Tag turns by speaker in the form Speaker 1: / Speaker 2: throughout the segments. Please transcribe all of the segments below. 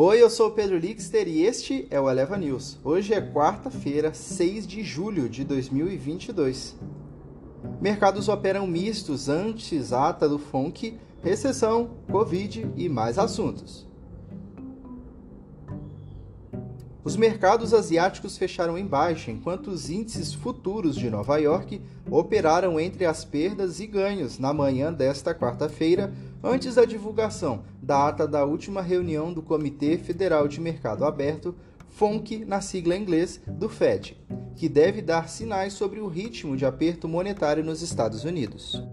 Speaker 1: Oi, eu sou o Pedro Lixter e este é o Eleva News. Hoje é quarta-feira, 6 de julho de 2022. Mercados operam mistos antes ata do FONC, recessão, Covid e mais assuntos. Os mercados asiáticos fecharam em baixa, enquanto os índices futuros de Nova York operaram entre as perdas e ganhos na manhã desta quarta-feira, antes da divulgação da ata da última reunião do Comitê Federal de Mercado Aberto, FONC na sigla em inglês, do Fed, que deve dar sinais sobre o ritmo de aperto monetário nos Estados Unidos.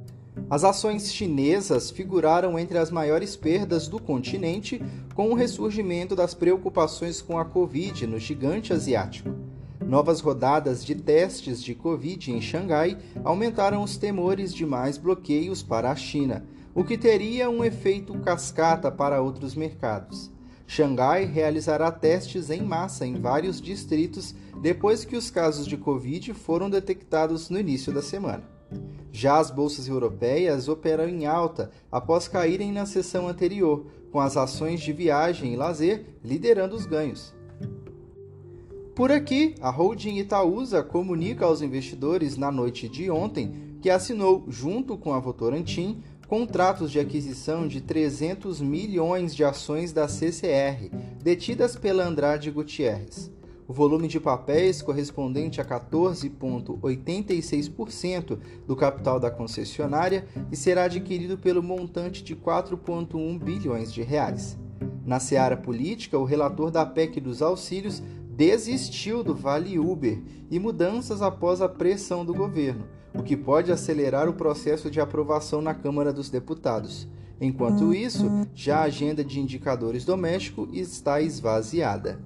Speaker 1: As ações chinesas figuraram entre as maiores perdas do continente, com o ressurgimento das preocupações com a Covid no gigante asiático. Novas rodadas de testes de Covid em Xangai aumentaram os temores de mais bloqueios para a China, o que teria um efeito cascata para outros mercados. Xangai realizará testes em massa em vários distritos depois que os casos de Covid foram detectados no início da semana. Já as bolsas europeias operam em alta após caírem na sessão anterior, com as ações de viagem e lazer liderando os ganhos. Por aqui, a holding Itaúsa comunica aos investidores na noite de ontem que assinou, junto com a Votorantim, contratos de aquisição de 300 milhões de ações da CCR, detidas pela Andrade Gutierrez o volume de papéis correspondente a 14,86% do capital da concessionária e será adquirido pelo montante de 4,1 bilhões de reais. Na seara política, o relator da PEC dos auxílios desistiu do Vale Uber e mudanças após a pressão do governo, o que pode acelerar o processo de aprovação na Câmara dos Deputados. Enquanto isso, já a agenda de indicadores domésticos está esvaziada.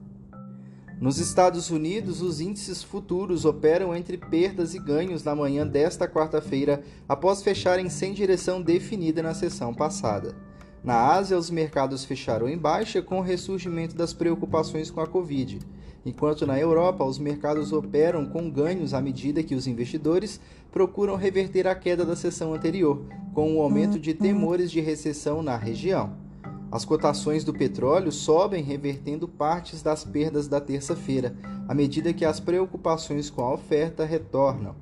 Speaker 1: Nos Estados Unidos, os índices futuros operam entre perdas e ganhos na manhã desta quarta-feira, após fecharem sem direção definida na sessão passada. Na Ásia, os mercados fecharam em baixa com o ressurgimento das preocupações com a Covid, enquanto na Europa os mercados operam com ganhos à medida que os investidores procuram reverter a queda da sessão anterior, com o aumento de temores de recessão na região. As cotações do petróleo sobem, revertendo partes das perdas da terça-feira, à medida que as preocupações com a oferta retornam.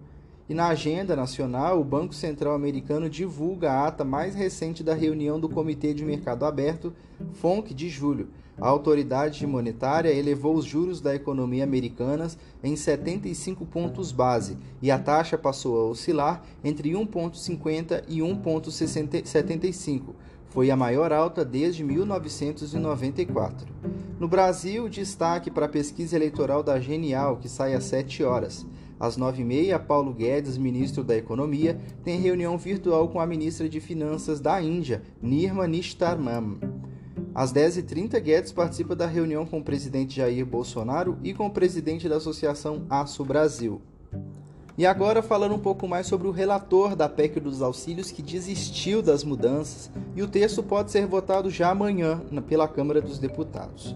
Speaker 1: E na agenda nacional, o Banco Central Americano divulga a ata mais recente da reunião do Comitê de Mercado Aberto, FONC, de julho. A autoridade monetária elevou os juros da economia americana em 75 pontos base e a taxa passou a oscilar entre 1,50 e 1,75 foi a maior alta desde 1994. No Brasil, destaque para a pesquisa eleitoral da Genial, que sai às 7 horas. Às 9h30, Paulo Guedes, ministro da Economia, tem reunião virtual com a ministra de Finanças da Índia, Nirma Nishtarman. Às 10h30, Guedes participa da reunião com o presidente Jair Bolsonaro e com o presidente da Associação Aço Brasil. E agora falando um pouco mais sobre o relator da PEC dos auxílios que desistiu das mudanças e o texto pode ser votado já amanhã pela Câmara dos Deputados.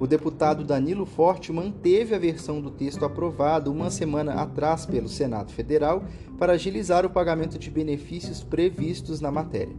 Speaker 1: O deputado Danilo Forte manteve a versão do texto aprovado uma semana atrás pelo Senado Federal para agilizar o pagamento de benefícios previstos na matéria.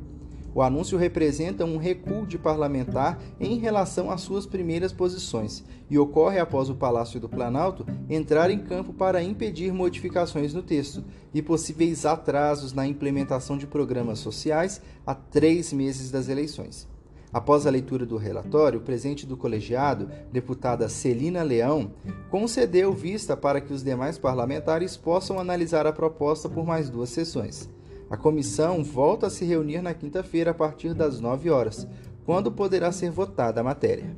Speaker 1: O anúncio representa um recuo de parlamentar em relação às suas primeiras posições e ocorre após o Palácio do Planalto entrar em campo para impedir modificações no texto e possíveis atrasos na implementação de programas sociais a três meses das eleições. Após a leitura do relatório, o presidente do colegiado, deputada Celina Leão, concedeu vista para que os demais parlamentares possam analisar a proposta por mais duas sessões. A comissão volta a se reunir na quinta-feira a partir das 9 horas, quando poderá ser votada a matéria.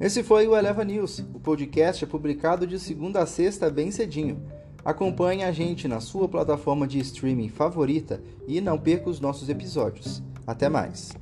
Speaker 1: Esse foi o Eleva News. O podcast é publicado de segunda a sexta bem cedinho. Acompanhe a gente na sua plataforma de streaming favorita e não perca os nossos episódios. Até mais!